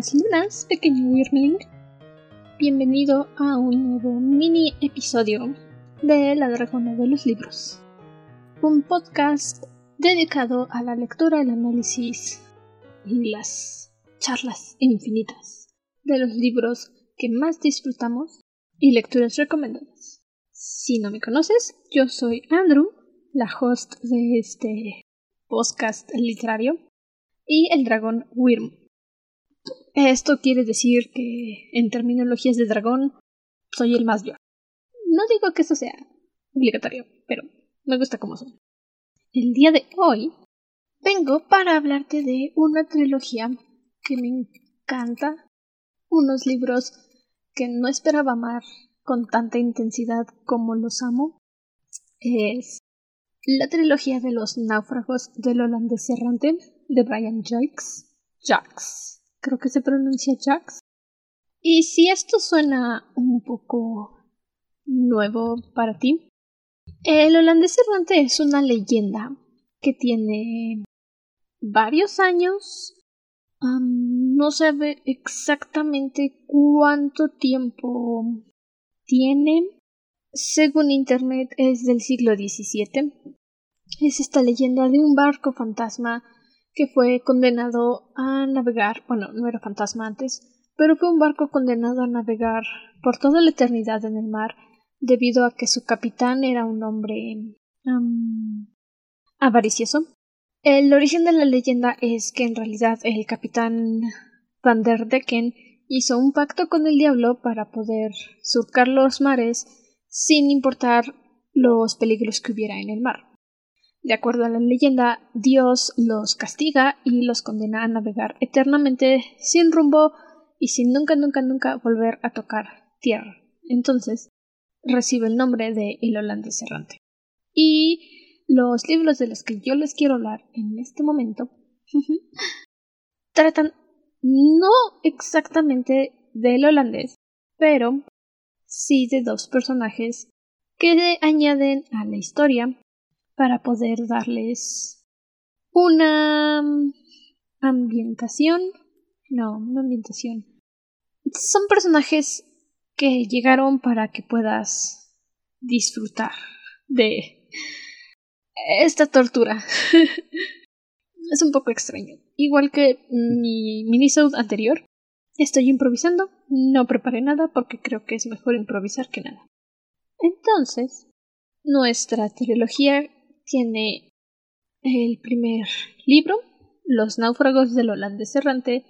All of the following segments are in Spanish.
Buenas pequeño Wyrmling. Bienvenido a un nuevo mini episodio de La Dragona de los Libros. Un podcast dedicado a la lectura, el análisis y las charlas infinitas de los libros que más disfrutamos y lecturas recomendadas. Si no me conoces, yo soy Andrew, la host de este podcast literario, y el dragón Wyrm. Esto quiere decir que, en terminologías de dragón, soy el más yo. No digo que eso sea obligatorio, pero me gusta como soy. El día de hoy vengo para hablarte de una trilogía que me encanta, unos libros que no esperaba amar con tanta intensidad como los amo. Es la trilogía de los náufragos del holandés errante de Brian Jacques. Jacques. Creo que se pronuncia Jacques. Y si esto suena un poco nuevo para ti, el holandés errante es una leyenda que tiene varios años. no sabe exactamente cuánto tiempo tiene, según Internet, es del siglo XVII. Es esta leyenda de un barco fantasma que fue condenado a navegar, bueno, no era fantasma antes, pero fue un barco condenado a navegar por toda la eternidad en el mar debido a que su capitán era un hombre avaricioso. El origen de la leyenda es que en realidad el capitán Van der Decken hizo un pacto con el diablo para poder surcar los mares sin importar los peligros que hubiera en el mar. De acuerdo a la leyenda, Dios los castiga y los condena a navegar eternamente sin rumbo y sin nunca, nunca, nunca volver a tocar tierra. Entonces, recibe el nombre de El holandés errante. Y los libros de los que yo les quiero hablar en este momento tratan no exactamente del holandés, pero sí de dos personajes que añaden a la historia para poder darles una ambientación. No, una ambientación. Son personajes que llegaron para que puedas disfrutar de esta tortura. es un poco extraño. Igual que mi minisode anterior, estoy improvisando. No preparé nada porque creo que es mejor improvisar que nada. Entonces, nuestra trilogía tiene el primer libro, Los náufragos del holandés errante,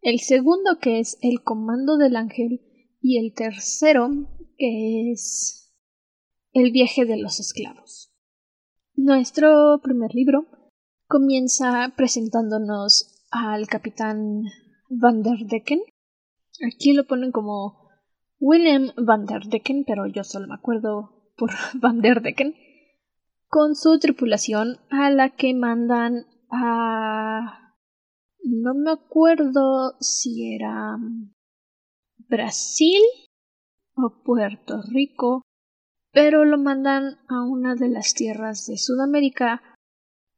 el segundo que es El comando del ángel y el tercero que es El viaje de los esclavos. Nuestro primer libro comienza presentándonos al capitán Van der Decken. Aquí lo ponen como William Van der Decken, pero yo solo me acuerdo por Van der Decken con su tripulación a la que mandan a... no me acuerdo si era Brasil o Puerto Rico, pero lo mandan a una de las tierras de Sudamérica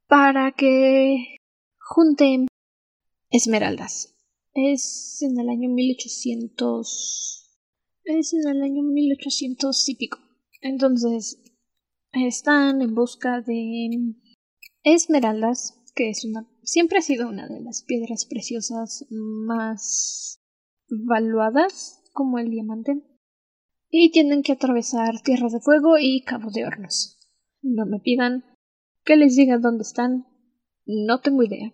para que junten esmeraldas. Es en el año 1800. Es en el año 1800 y pico. Entonces, están en busca de esmeraldas, que es una siempre ha sido una de las piedras preciosas más valuadas como el diamante. Y tienen que atravesar Tierra de Fuego y Cabo de Hornos. No me pidan que les diga dónde están. No tengo idea.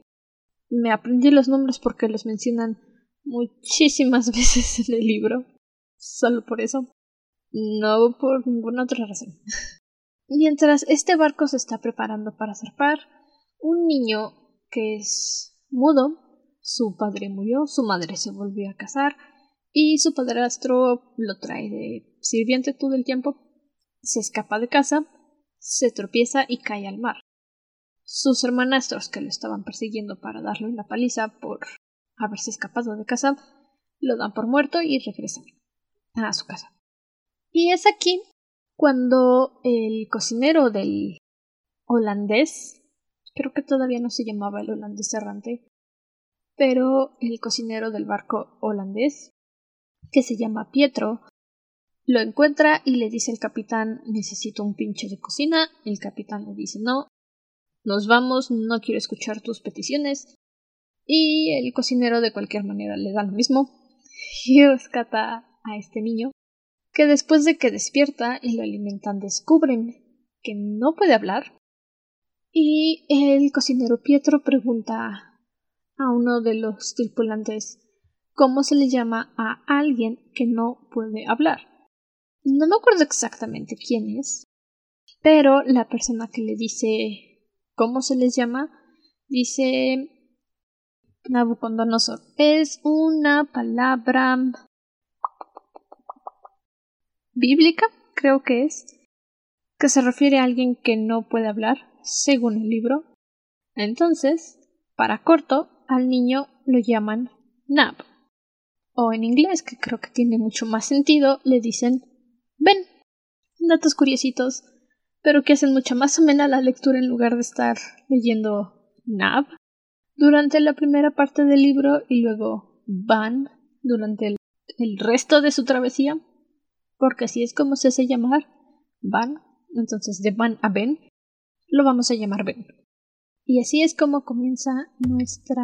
Me aprendí los nombres porque los mencionan muchísimas veces en el libro. Solo por eso. No por ninguna otra razón. Mientras este barco se está preparando para zarpar, un niño que es mudo, su padre murió, su madre se volvió a casar y su padrastro lo trae de sirviente todo el tiempo, se escapa de casa, se tropieza y cae al mar. Sus hermanastros que lo estaban persiguiendo para darle una paliza por haberse escapado de casa, lo dan por muerto y regresan a su casa. Y es aquí cuando el cocinero del holandés, creo que todavía no se llamaba el holandés errante, pero el cocinero del barco holandés, que se llama Pietro, lo encuentra y le dice al capitán necesito un pinche de cocina. El capitán le dice no, nos vamos, no quiero escuchar tus peticiones. Y el cocinero de cualquier manera le da lo mismo y rescata a este niño, que después de que despierta y lo alimentan descubren que no puede hablar. Y el cocinero Pietro pregunta a uno de los tripulantes cómo se le llama a alguien que no puede hablar. No me acuerdo exactamente quién es, pero la persona que le dice cómo se les llama dice Nabucodonosor. Es una palabra bíblica, creo que es, que se refiere a alguien que no puede hablar, según el libro. Entonces, para corto, al niño lo llaman Nab. O en inglés, que creo que tiene mucho más sentido, le dicen Ben. Datos curiositos, pero que hacen mucha más amena la lectura en lugar de estar leyendo Nab durante la primera parte del libro y luego Van durante el, el resto de su travesía, porque así es como se hace llamar Van, entonces de Van a Ben, lo vamos a llamar Ben. Y así es como comienza nuestra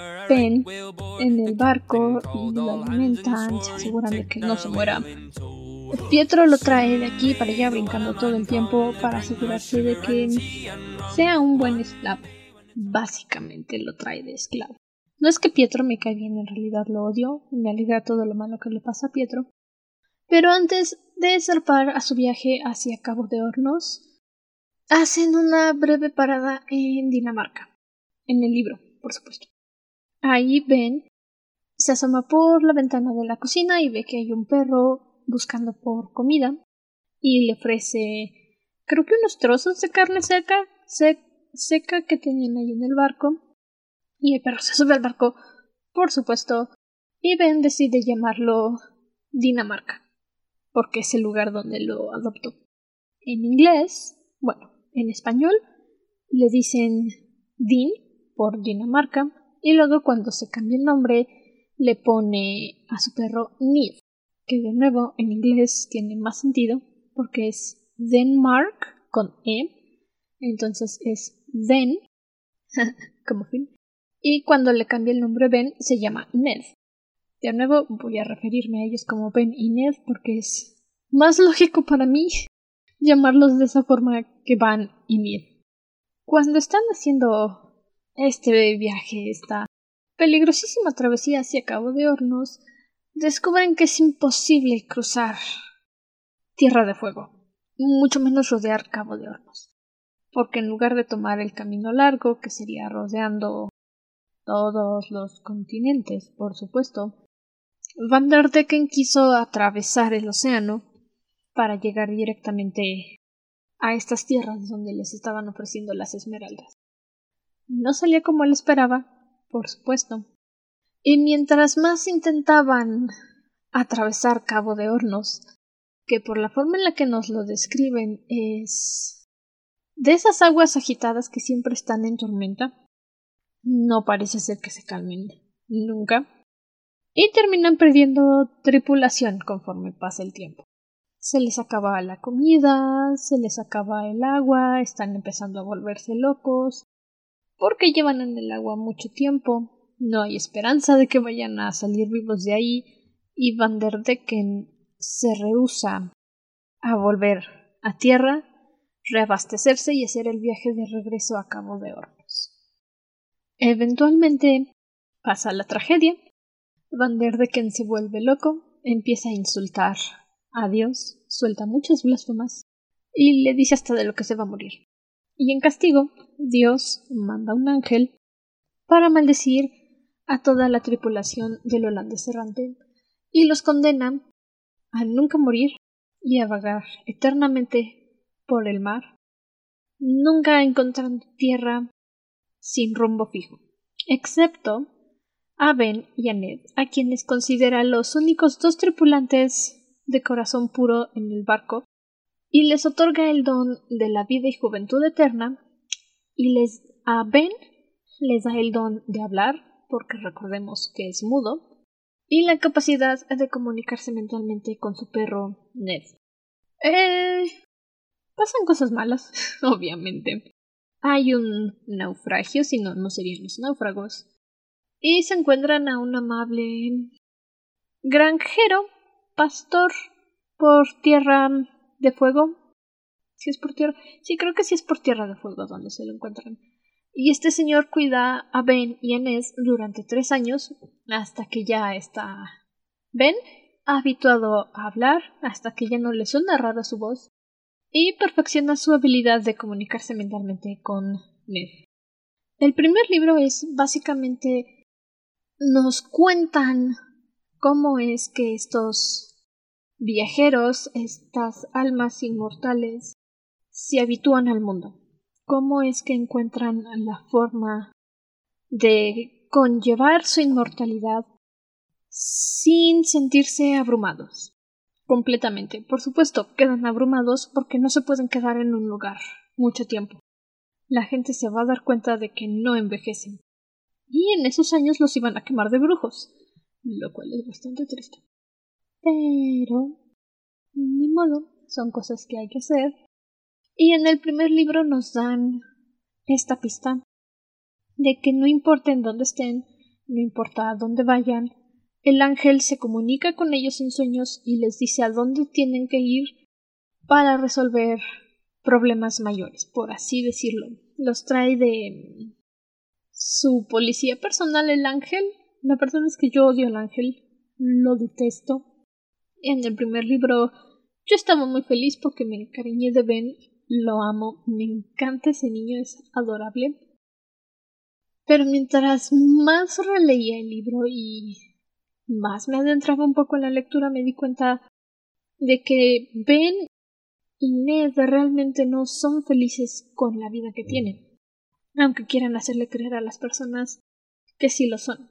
Ben en el barco y lo alimentan, se aseguran de que no se muera. Pietro lo trae de aquí para allá brincando todo el tiempo para asegurarse de que sea un buen esclavo. Básicamente lo trae de esclavo. No es que Pietro me caiga bien, en realidad lo odio, me alegra todo lo malo que le pasa a Pietro. Pero antes de zarpar a su viaje hacia Cabo de Hornos, hacen una breve parada en Dinamarca, en el libro, por supuesto. Ahí ven, se asoma por la ventana de la cocina y ve que hay un perro buscando por comida y le ofrece, creo que unos trozos de carne seca, seca que tenían ahí en el barco. Y el perro se sube al barco, por supuesto, y Ben decide llamarlo Dinamarca, porque es el lugar donde lo adoptó. En inglés, bueno, en español le dicen Din por Dinamarca y luego cuando se cambia el nombre le pone a su perro Nid, que de nuevo en inglés tiene más sentido porque es Denmark con E, entonces es Den como fin. Y cuando le cambia el nombre Ben se llama Ned. De nuevo voy a referirme a ellos como Ben y Ned porque es más lógico para mí llamarlos de esa forma que van y Mir. Cuando están haciendo este viaje, esta peligrosísima travesía hacia Cabo de Hornos, descubren que es imposible cruzar Tierra de Fuego, mucho menos rodear Cabo de Hornos, porque en lugar de tomar el camino largo, que sería rodeando todos los continentes, por supuesto, Van der Decken quiso atravesar el océano para llegar directamente a estas tierras donde les estaban ofreciendo las esmeraldas. No salía como él esperaba, por supuesto. Y mientras más intentaban atravesar Cabo de Hornos, que por la forma en la que nos lo describen es de esas aguas agitadas que siempre están en tormenta, no parece ser que se calmen nunca, y terminan perdiendo tripulación conforme pasa el tiempo se les acaba la comida, se les acaba el agua, están empezando a volverse locos, porque llevan en el agua mucho tiempo, no hay esperanza de que vayan a salir vivos de ahí, y Van der Decken se rehúsa a volver a tierra, reabastecerse y hacer el viaje de regreso a Cabo de Hornos. Eventualmente pasa la tragedia, Van der se vuelve loco, empieza a insultar a Dios, suelta muchas blasfemas y le dice hasta de lo que se va a morir. Y en castigo, Dios manda un ángel para maldecir a toda la tripulación del holandés errante y los condena a nunca morir y a vagar eternamente por el mar, nunca encontrando tierra sin rumbo fijo, excepto a Ben y a Ned, a quienes considera los únicos dos tripulantes de corazón puro en el barco, y les otorga el don de la vida y juventud eterna, y les a Ben les da el don de hablar, porque recordemos que es mudo, y la capacidad de comunicarse mentalmente con su perro Ned. Eh, pasan cosas malas, obviamente. Hay un naufragio, si no, no serían los náufragos. Y se encuentran a un amable granjero, pastor, por tierra de fuego. Si es por tierra. Sí, creo que sí es por tierra de fuego donde se lo encuentran. Y este señor cuida a Ben y a Ness durante tres años, hasta que ya está Ben habituado a hablar, hasta que ya no le suena rara su voz, y perfecciona su habilidad de comunicarse mentalmente con Ned. El primer libro es básicamente nos cuentan cómo es que estos viajeros, estas almas inmortales, se habitúan al mundo. Cómo es que encuentran la forma de conllevar su inmortalidad sin sentirse abrumados completamente. Por supuesto, quedan abrumados porque no se pueden quedar en un lugar mucho tiempo. La gente se va a dar cuenta de que no envejecen. Y en esos años los iban a quemar de brujos, lo cual es bastante triste. Pero... ni modo, son cosas que hay que hacer. Y en el primer libro nos dan esta pista de que no importa en dónde estén, no importa a dónde vayan, el ángel se comunica con ellos en sueños y les dice a dónde tienen que ir para resolver problemas mayores, por así decirlo. Los trae de su policía personal el ángel. La verdad es que yo odio al ángel, lo detesto. En el primer libro yo estaba muy feliz porque me encariñé de Ben, lo amo, me encanta ese niño, es adorable. Pero mientras más releía el libro y más me adentraba un poco en la lectura, me di cuenta de que Ben y Ned realmente no son felices con la vida que tienen, aunque quieran hacerle creer a las personas que sí lo son.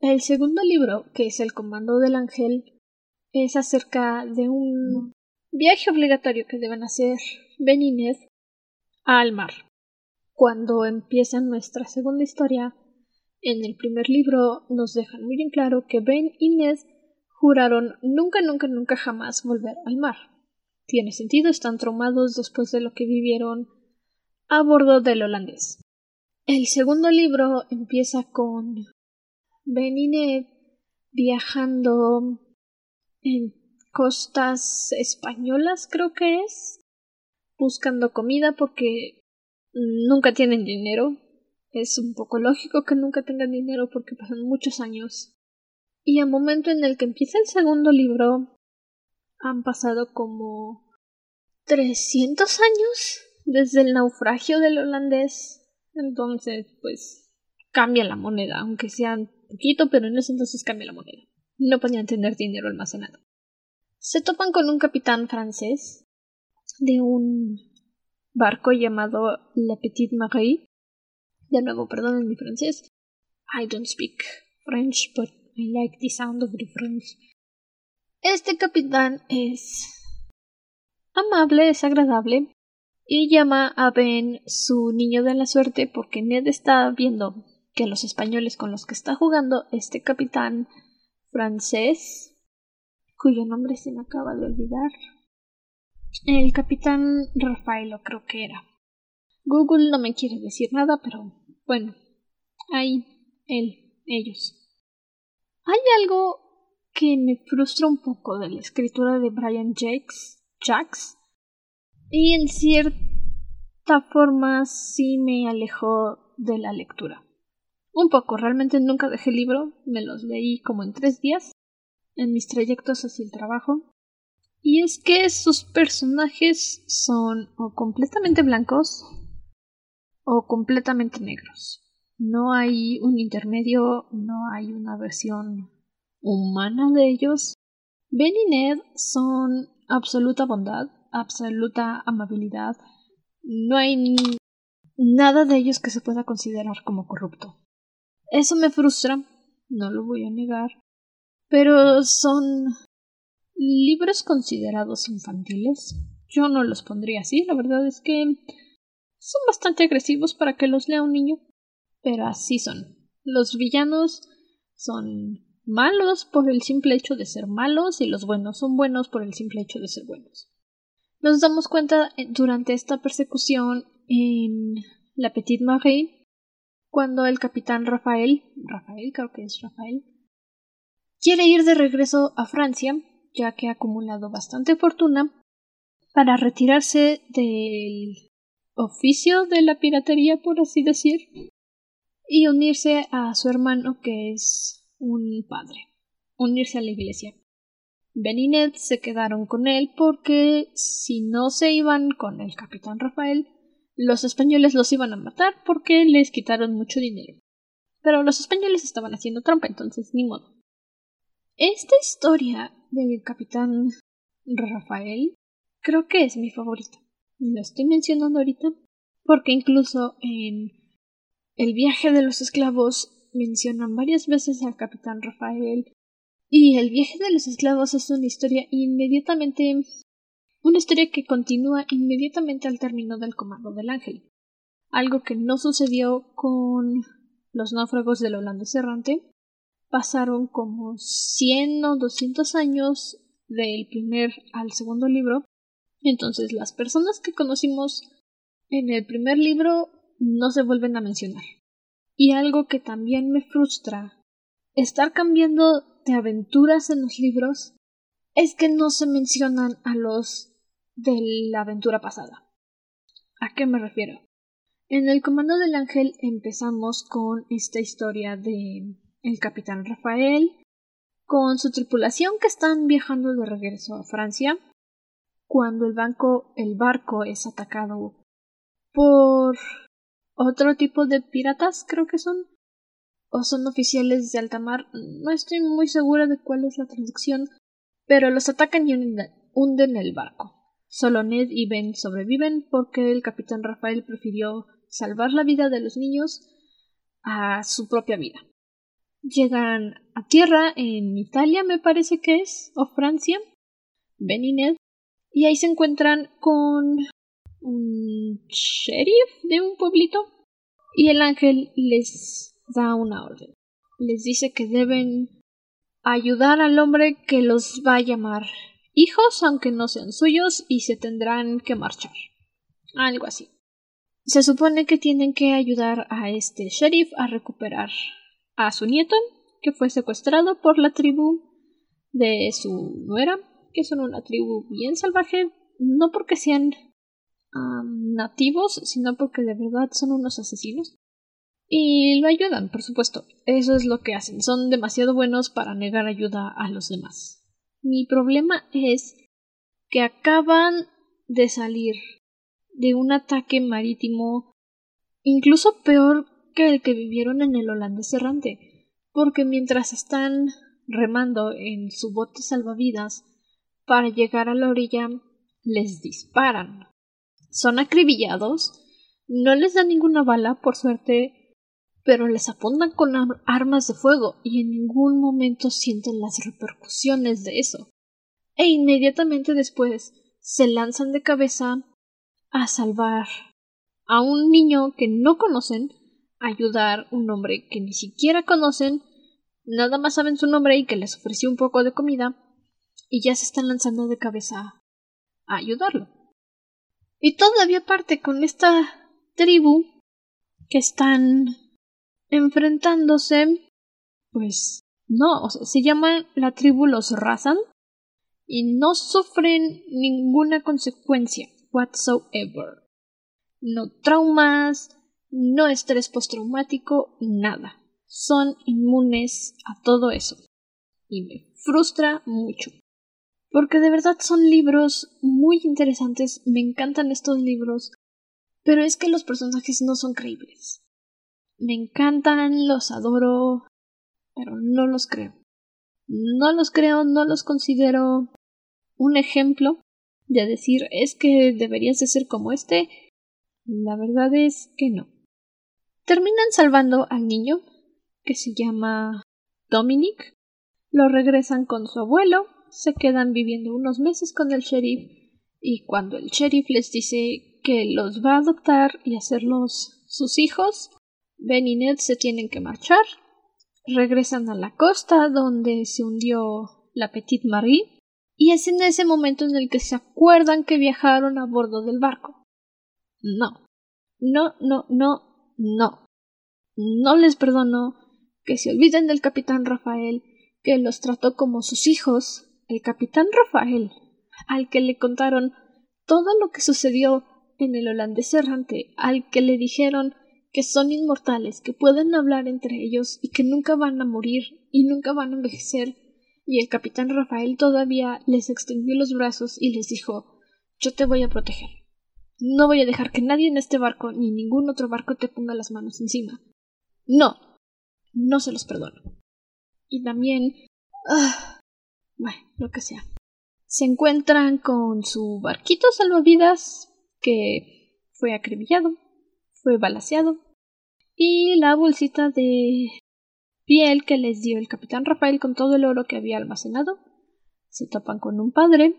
El segundo libro, que es El Comando del Ángel, es acerca de un viaje obligatorio que deben hacer Ben y Ned al mar. Cuando empieza nuestra segunda historia, en el primer libro nos dejan muy en claro que Ben y Ned juraron nunca, nunca, nunca jamás volver al mar. Tiene sentido, están traumados después de lo que vivieron a bordo del holandés. El segundo libro empieza con Ben y Ned viajando en costas españolas, creo que es, buscando comida porque nunca tienen dinero, es un poco lógico que nunca tengan dinero porque pasan muchos años. Y al momento en el que empieza el segundo libro, han pasado como 300 años desde el naufragio del holandés. Entonces, pues, cambia la moneda, aunque sea un poquito, pero en ese entonces cambia la moneda. No podían tener dinero almacenado. Se topan con un capitán francés de un barco llamado La Petite Marie, de nuevo, perdonen mi francés. I don't speak French, but I like the sound of the French. Este capitán es amable, es agradable y llama a Ben su niño de la suerte porque Ned está viendo que los españoles con los que está jugando este capitán francés, cuyo nombre se me acaba de olvidar, el capitán Rafaelo creo que era. Google no me quiere decir nada, pero bueno, ahí, él, ellos. Hay algo que me frustra un poco de la escritura de Brian Jacks, Jacks y en cierta forma sí me alejó de la lectura. Un poco, realmente nunca dejé el libro, me los leí como en tres días, en mis trayectos hacia el trabajo. Y es que sus personajes son o completamente blancos o completamente negros. No hay un intermedio, no hay una versión humana de ellos. Ben y Ned son absoluta bondad, absoluta amabilidad. No hay nada de ellos que se pueda considerar como corrupto. Eso me frustra, no lo voy a negar, pero son libros considerados infantiles. Yo no los pondría así, la verdad es que son bastante agresivos para que los lea un niño, pero así son. Los villanos son malos por el simple hecho de ser malos y los buenos son buenos por el simple hecho de ser buenos. Nos damos cuenta eh, durante esta persecución en La Petite Marie cuando el capitán Rafael, Rafael creo que es Rafael, quiere ir de regreso a Francia, ya que ha acumulado bastante fortuna, para retirarse del oficio de la piratería, por así decir, y unirse a su hermano que es un padre, unirse a la iglesia. Ben se quedaron con él porque si no se iban con el capitán Rafael, los españoles los iban a matar porque les quitaron mucho dinero. Pero los españoles estaban haciendo trampa, entonces ni modo. Esta historia del capitán Rafael creo que es mi favorita. Lo estoy mencionando ahorita porque incluso en el viaje de los esclavos mencionan varias veces al capitán Rafael y el viaje de los esclavos es una historia inmediatamente una historia que continúa inmediatamente al término del comando del ángel, algo que no sucedió con los náufragos del holandés errante. Pasaron como 100 o 200 años del primer al segundo libro, entonces las personas que conocimos en el primer libro no se vuelven a mencionar. Y algo que también me frustra, estar cambiando de aventuras en los libros, es que no se mencionan a los de la aventura pasada. ¿A qué me refiero? En el Comando del Ángel empezamos con esta historia de el capitán Rafael con su tripulación que están viajando de regreso a Francia cuando el banco el barco es atacado por otro tipo de piratas, creo que son, o son oficiales de alta mar, no estoy muy segura de cuál es la traducción, pero los atacan y hunden el barco. Solo Ned y Ben sobreviven porque el capitán Rafael prefirió salvar la vida de los niños a su propia vida. Llegan a tierra en Italia, me parece que es, o Francia, Ben y Ned, y ahí se encuentran con un sheriff de un pueblito y el ángel les da una orden. Les dice que deben ayudar al hombre que los va a llamar hijos, aunque no sean suyos, y se tendrán que marchar. Algo así. Se supone que tienen que ayudar a este sheriff a recuperar a su nieto, que fue secuestrado por la tribu de su nuera, que son una tribu bien salvaje, no porque sean nativos, sino porque de verdad son unos asesinos. Y lo ayudan, por supuesto. Eso es lo que hacen. Son demasiado buenos para negar ayuda a los demás. Mi problema es que acaban de salir de un ataque marítimo incluso peor que el que vivieron en el holandés errante, porque mientras están remando en su bote salvavidas para llegar a la orilla les disparan. Son acribillados, no les dan ninguna bala, por suerte, pero les apuntan con armas de fuego y en ningún momento sienten las repercusiones de eso. E inmediatamente después se lanzan de cabeza a salvar a un niño que no conocen, a ayudar a un hombre que ni siquiera conocen, nada más saben su nombre y que les ofreció un poco de comida, y ya se están lanzando de cabeza a ayudarlo. Y todavía parte con esta tribu que están enfrentándose, pues no, o sea, se llama la tribu los Razan y no sufren ninguna consecuencia whatsoever. No traumas, no estrés postraumático, nada. Son inmunes a todo eso. Y me frustra mucho porque de verdad son libros muy interesantes, me encantan estos libros, pero es que los personajes no son creíbles. Me encantan, los adoro, pero no los creo. No los creo, no los considero un ejemplo de decir es que deberías de ser como este. La verdad es que no. Terminan salvando al niño, que se llama Dominic. Lo regresan con su abuelo, se quedan viviendo unos meses con el sheriff y cuando el sheriff les dice que los va a adoptar y hacerlos sus hijos, Ben y Ned se tienen que marchar. Regresan a la costa donde se hundió la Petite Marie y es en ese momento en el que se acuerdan que viajaron a bordo del barco. No, no, no, no, no. No les perdono que se olviden del capitán Rafael, que los trató como sus hijos, el capitán Rafael, al que le contaron todo lo que sucedió en el holandés errante, al que le dijeron que son inmortales, que pueden hablar entre ellos y que nunca van a morir y nunca van a envejecer, y el capitán Rafael todavía les extendió los brazos y les dijo Yo te voy a proteger. No voy a dejar que nadie en este barco ni ningún otro barco te ponga las manos encima. No. No se los perdono. Y también. Ah, bueno, lo que sea. Se encuentran con su barquito salvavidas que fue acribillado, fue balaseado, y la bolsita de piel que les dio el capitán Rafael con todo el oro que había almacenado. Se topan con un padre.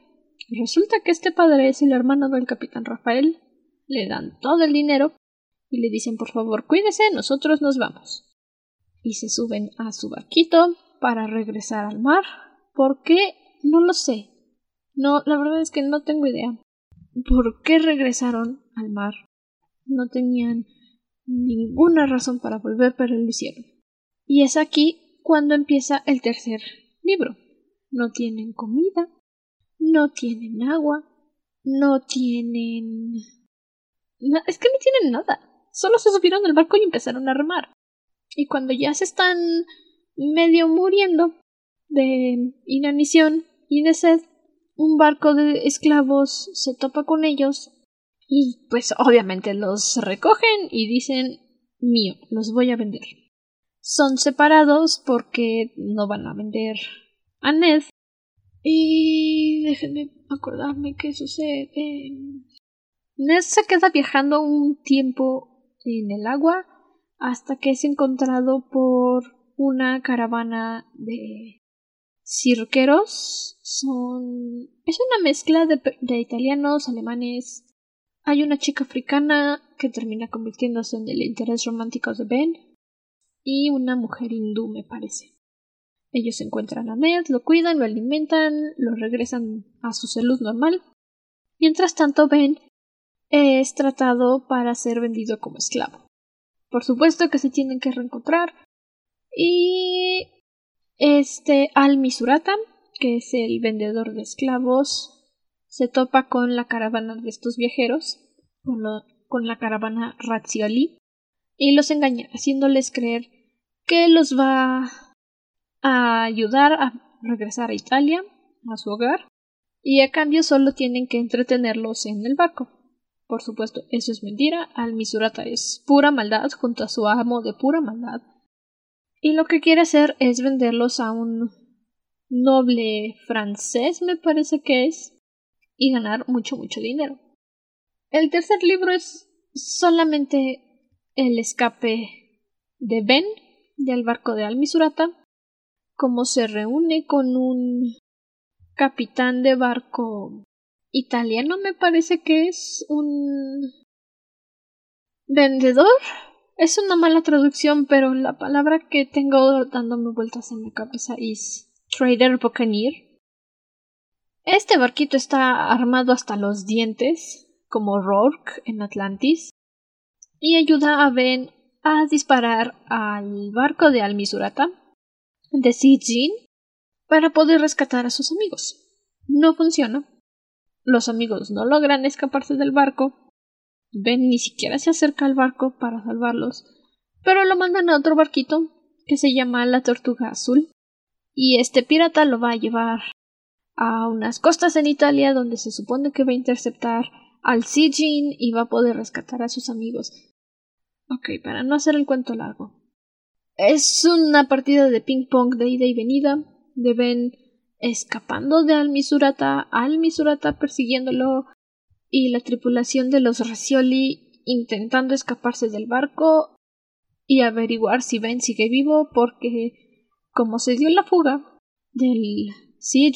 Resulta que este padre es el hermano del capitán Rafael. Le dan todo el dinero y le dicen por favor cuídese, nosotros nos vamos. Y se suben a su barquito para regresar al mar. ¿Por qué? No lo sé. No, la verdad es que no tengo idea. ¿Por qué regresaron al mar? No tenían ninguna razón para volver, pero lo hicieron. Y es aquí cuando empieza el tercer libro. No tienen comida, no tienen agua, no tienen... es que no tienen nada. Solo se subieron al barco y empezaron a remar. Y cuando ya se están medio muriendo de inanición y de sed, un barco de esclavos se topa con ellos y pues obviamente los recogen y dicen mío, los voy a vender son separados porque no van a vender a Ned. Y déjenme acordarme qué sucede. Ned se queda viajando un tiempo en el agua hasta que es encontrado por una caravana de cirqueros. Son. es una mezcla de, de italianos, alemanes. Hay una chica africana que termina convirtiéndose en el interés romántico de Ben y una mujer hindú, me parece. Ellos encuentran a Ned, lo cuidan, lo alimentan, lo regresan a su salud normal. Mientras tanto, Ben es tratado para ser vendido como esclavo. Por supuesto que se tienen que reencontrar. Y este Al Misurata, que es el vendedor de esclavos, se topa con la caravana de estos viajeros, con, la caravana Razzioli, y los engaña, haciéndoles creer que los va a ayudar a regresar a Italia, a su hogar, y a cambio solo tienen que entretenerlos en el barco. Por supuesto, eso es mentira, Al Misurata es pura maldad junto a su amo de pura maldad. Y lo que quiere hacer es venderlos a un noble francés, me parece que es, y ganar mucho, mucho dinero. El tercer libro es solamente el escape de Ben del barco de Almisurata, como se reúne con un capitán de barco italiano, me parece que es un vendedor. Es una mala traducción, pero la palabra que tengo dándome vueltas en mi cabeza es trader buccaneer. Este barquito está armado hasta los dientes, como Rourke en Atlantis, y ayuda a Ben a disparar al barco de Almisurata de Sijin para poder rescatar a sus amigos. No funciona. Los amigos no logran escaparse del barco. Ben ni siquiera se acerca al barco para salvarlos, pero lo mandan a otro barquito que se llama la Tortuga Azul. Y este pirata lo va a llevar a unas costas en Italia donde se supone que va a interceptar al Sijin y va a poder rescatar a sus amigos. Ok, para no hacer el cuento largo. Es una partida de ping pong de ida y venida. de Ben escapando de Almisurata, Almisurata persiguiéndolo y la tripulación de los Racioli intentando escaparse del barco y averiguar si Ben sigue vivo porque como se dio la fuga del Sea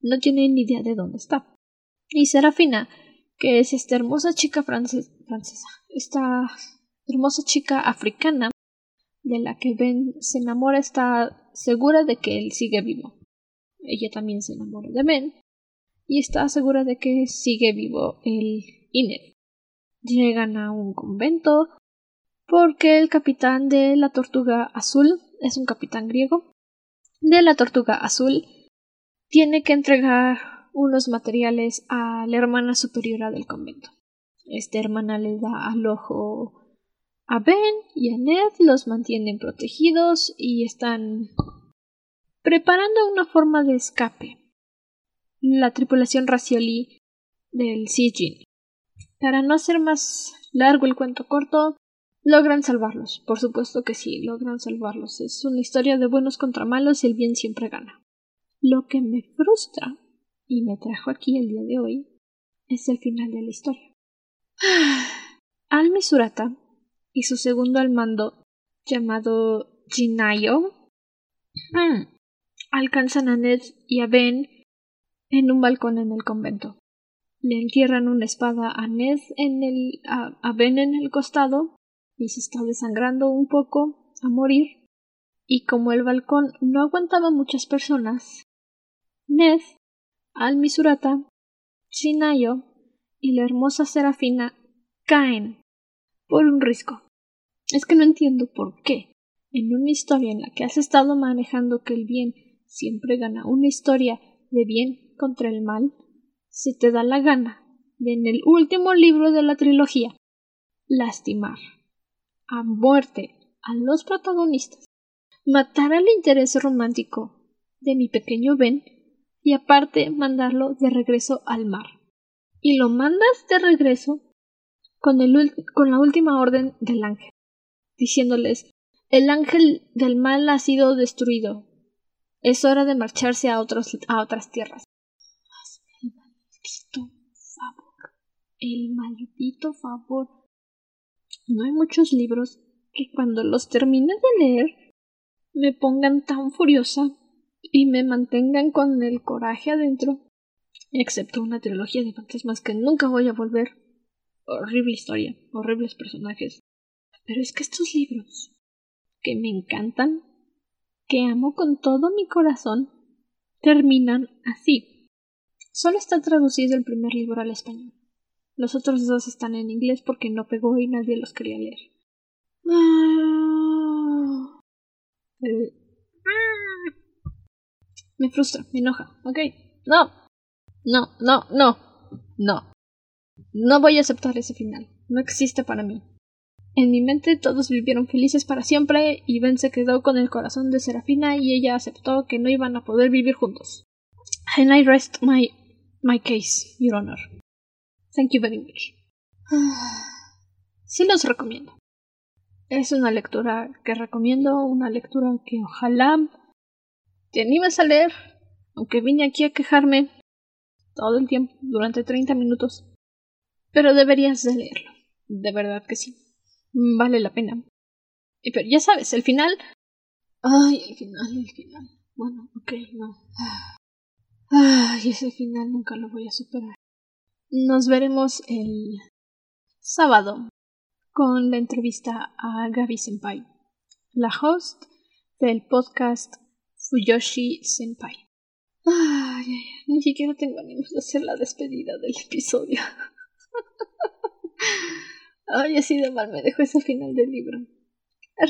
no tienen ni idea de dónde está. Y Serafina, que es esta hermosa chica francesa, esta hermosa chica africana de la que Ben se enamora, está segura de que él sigue vivo. Ella también se enamora de Ben y está segura de que sigue vivo el Iner. Llegan a un convento porque el capitán de la tortuga azul es un capitán griego de la tortuga azul tiene que entregar unos materiales a la hermana superiora del convento. Esta hermana le da al ojo a Ben y a Ned, los mantienen protegidos y están preparando una forma de escape. La tripulación Racioli del Sijin. Para no hacer más largo el cuento corto, logran salvarlos. Por supuesto que sí, logran salvarlos. Es una historia de buenos contra malos y el bien siempre gana. Lo que me frustra y me trajo aquí el día de hoy es el final de la historia. Al Misurata y su segundo al mando, llamado Jinayo, hmm, alcanzan a Ned y a Ben en un balcón en el convento. Le entierran una espada a Ned en el a, a Ben en el costado y se está desangrando un poco a morir. Y como el balcón no aguantaba muchas personas, Ned, Al-Misurata, Shinayo y la hermosa Serafina caen por un risco. Es que no entiendo por qué. En una historia en la que has estado manejando que el bien siempre gana, una historia de bien contra el mal, se te da la gana de en el último libro de la trilogía lastimar a muerte a los protagonistas, matar al interés romántico de mi pequeño Ben y aparte mandarlo de regreso al mar. Y lo mandas de regreso con, el, con la última orden del ángel, diciéndoles el ángel del mal ha sido destruido. Es hora de marcharse a, otros, a otras tierras. el maldito favor. El maldito favor. No hay muchos libros que cuando los termine de leer me pongan tan furiosa y me mantengan con el coraje adentro, excepto una trilogía de fantasmas que nunca voy a volver. Horrible historia, horribles personajes. Pero es que estos libros, que me encantan, que amo con todo mi corazón, terminan así. Solo está traducido el primer libro al español. Los otros dos están en inglés porque no pegó y nadie los quería leer. Ah. Eh, me frustra, me enoja. Ok. No. No, no, no. No. No voy a aceptar ese final. No existe para mí. En mi mente todos vivieron felices para siempre y Ben se quedó con el corazón de Serafina y ella aceptó que no iban a poder vivir juntos. And I rest my my case, Your Honor. Thank you very much. Sí los recomiendo. Es una lectura que recomiendo, una lectura que ojalá te animes a leer, aunque vine aquí a quejarme todo el tiempo, durante 30 minutos. Pero deberías de leerlo. De verdad que sí. Vale la pena. Pero ya sabes, el final... Ay, el final, el final. Bueno, ok, no. Ay, ese final nunca lo voy a superar. Nos veremos el sábado con la entrevista a Gaby Senpai, la host del podcast Fuyoshi Senpai. Ay, ni siquiera tengo ánimos de hacer la despedida del episodio. Ay, así de mal me dejó ese final del libro.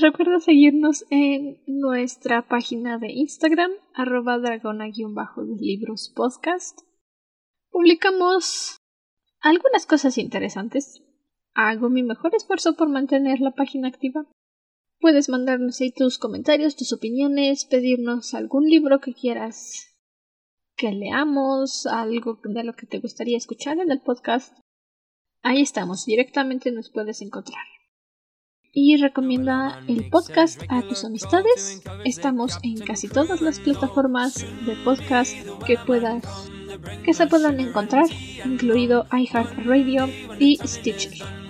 Recuerda seguirnos en nuestra página de Instagram, arroba dragona-libros podcast. Publicamos algunas cosas interesantes. Hago mi mejor esfuerzo por mantener la página activa. Puedes mandarnos ahí tus comentarios, tus opiniones, pedirnos algún libro que quieras que leamos, algo de lo que te gustaría escuchar en el podcast. Ahí estamos, directamente nos puedes encontrar. y recomienda el podcast a tus amistades. Estamos en casi todas las plataformas de podcast que puedas que se puedan encontrar, incluido iHeartRadio y Stitcher.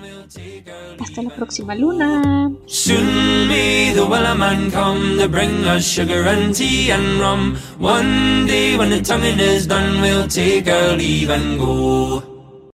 Hasta la próxima luna. Soon may the man come to bring us sugar and tea and rum. One day when the tonguing is done, we'll take our leave and go.